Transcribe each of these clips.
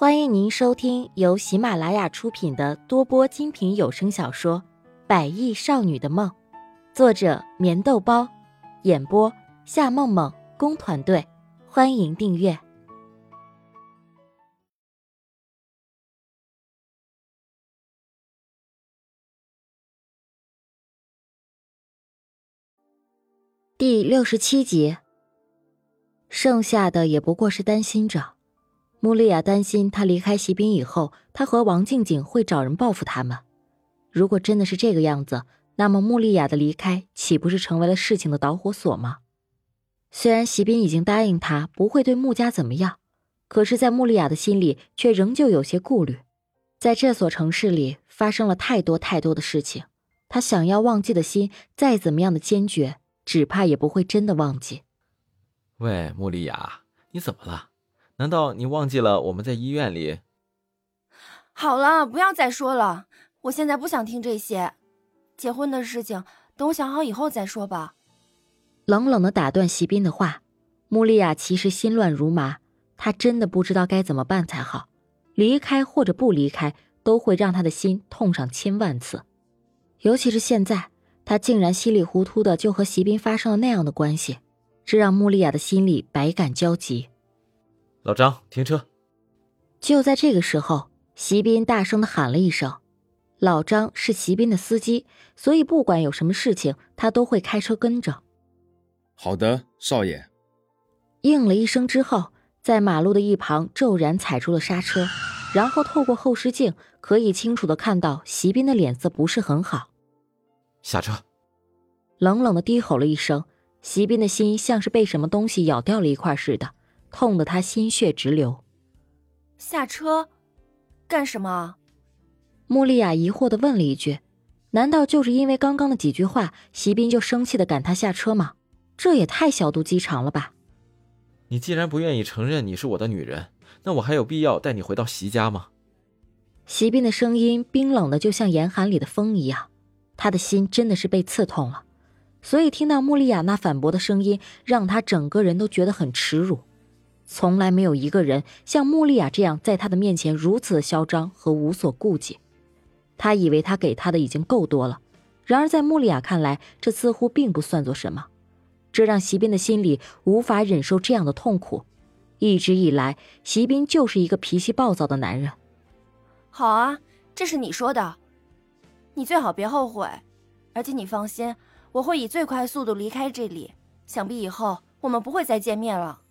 欢迎您收听由喜马拉雅出品的多播精品有声小说《百亿少女的梦》，作者：棉豆包，演播：夏梦梦工团队。欢迎订阅第六十七集。剩下的也不过是担心着。穆丽亚担心他离开席斌以后，他和王静静会找人报复他们。如果真的是这个样子，那么穆丽亚的离开岂不是成为了事情的导火索吗？虽然席斌已经答应他不会对穆家怎么样，可是，在穆丽亚的心里却仍旧有些顾虑。在这所城市里发生了太多太多的事情，他想要忘记的心再怎么样的坚决，只怕也不会真的忘记。喂，穆丽亚，你怎么了？难道你忘记了我们在医院里？好了，不要再说了，我现在不想听这些。结婚的事情，等我想好以后再说吧。冷冷的打断席斌的话，穆丽亚其实心乱如麻，她真的不知道该怎么办才好。离开或者不离开，都会让她的心痛上千万次。尤其是现在，她竟然稀里糊涂的就和席斌发生了那样的关系，这让穆丽亚的心里百感交集。老张，停车！就在这个时候，席斌大声的喊了一声：“老张是席斌的司机，所以不管有什么事情，他都会开车跟着。”好的，少爷。应了一声之后，在马路的一旁骤然踩住了刹车，然后透过后视镜可以清楚的看到席斌的脸色不是很好。下车！冷冷的低吼了一声，席斌的心像是被什么东西咬掉了一块似的。痛得他心血直流。下车，干什么？穆丽亚疑惑的问了一句：“难道就是因为刚刚的几句话，席斌就生气的赶他下车吗？这也太小肚鸡肠了吧！”你既然不愿意承认你是我的女人，那我还有必要带你回到席家吗？席斌的声音冰冷的就像严寒里的风一样，他的心真的是被刺痛了，所以听到穆丽亚那反驳的声音，让他整个人都觉得很耻辱。从来没有一个人像穆丽亚这样，在他的面前如此的嚣张和无所顾忌。他以为他给他的已经够多了，然而在穆丽亚看来，这似乎并不算作什么。这让席斌的心里无法忍受这样的痛苦。一直以来，席斌就是一个脾气暴躁的男人。好啊，这是你说的，你最好别后悔。而且你放心，我会以最快速度离开这里。想必以后我们不会再见面了。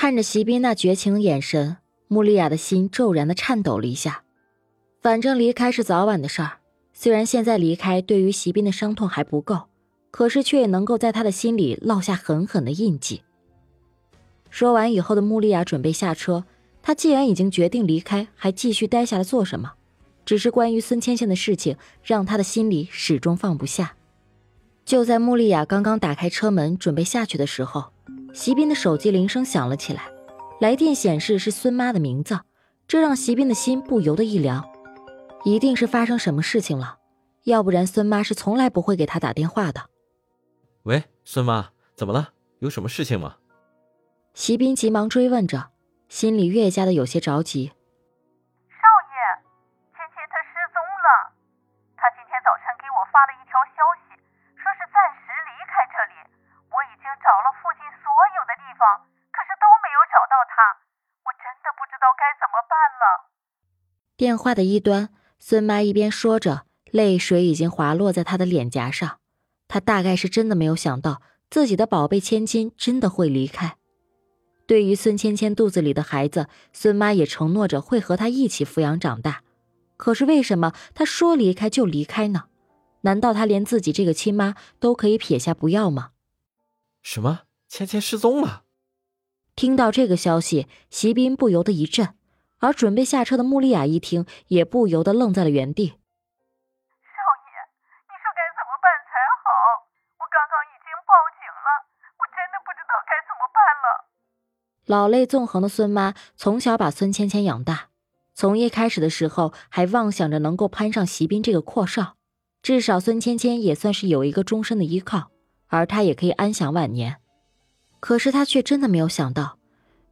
看着席斌那绝情的眼神，穆丽亚的心骤然的颤抖了一下。反正离开是早晚的事儿，虽然现在离开对于席斌的伤痛还不够，可是却也能够在他的心里烙下狠狠的印记。说完以后的穆丽亚准备下车，她既然已经决定离开，还继续待下来做什么？只是关于孙千千的事情，让她的心里始终放不下。就在穆丽亚刚刚打开车门准备下去的时候。席斌的手机铃声响了起来，来电显示是孙妈的名字，这让席斌的心不由得一凉，一定是发生什么事情了，要不然孙妈是从来不会给他打电话的。喂，孙妈，怎么了？有什么事情吗？席斌急忙追问着，心里越加的有些着急。到他，我真的不知道该怎么办了。电话的一端，孙妈一边说着，泪水已经滑落在她的脸颊上。她大概是真的没有想到，自己的宝贝千金真的会离开。对于孙芊芊肚子里的孩子，孙妈也承诺着会和她一起抚养长大。可是为什么她说离开就离开呢？难道她连自己这个亲妈都可以撇下不要吗？什么？芊芊失踪了。听到这个消息，席斌不由得一震，而准备下车的穆丽亚一听，也不由得愣在了原地。少爷，你说该怎么办才好？我刚刚已经报警了，我真的不知道该怎么办了。老泪纵横的孙妈从小把孙芊芊养大，从一开始的时候还妄想着能够攀上席斌这个阔少，至少孙芊芊也算是有一个终身的依靠，而她也可以安享晚年。可是他却真的没有想到，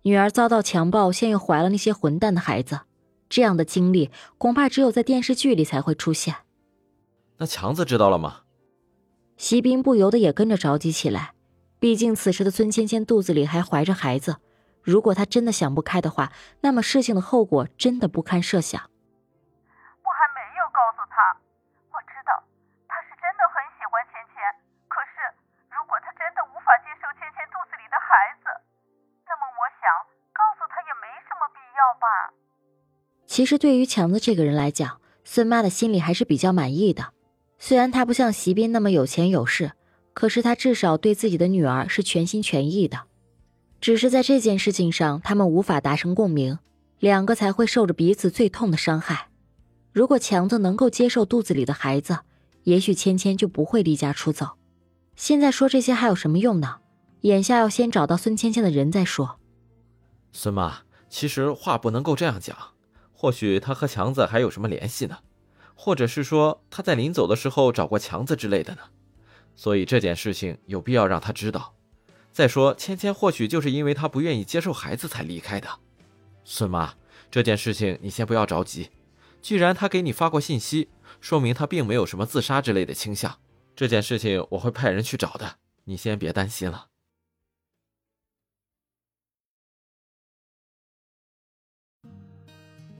女儿遭到强暴，现又怀了那些混蛋的孩子，这样的经历恐怕只有在电视剧里才会出现。那强子知道了吗？席斌不由得也跟着着急起来，毕竟此时的孙芊芊肚子里还怀着孩子，如果她真的想不开的话，那么事情的后果真的不堪设想。其实对于强子这个人来讲，孙妈的心里还是比较满意的。虽然他不像席斌那么有钱有势，可是他至少对自己的女儿是全心全意的。只是在这件事情上，他们无法达成共鸣，两个才会受着彼此最痛的伤害。如果强子能够接受肚子里的孩子，也许芊芊就不会离家出走。现在说这些还有什么用呢？眼下要先找到孙芊芊的人再说。孙妈，其实话不能够这样讲，或许他和强子还有什么联系呢？或者是说他在临走的时候找过强子之类的呢，所以这件事情有必要让他知道。再说芊芊或许就是因为他不愿意接受孩子才离开的。孙妈，这件事情你先不要着急，既然他给你发过信息，说明他并没有什么自杀之类的倾向。这件事情我会派人去找的，你先别担心了。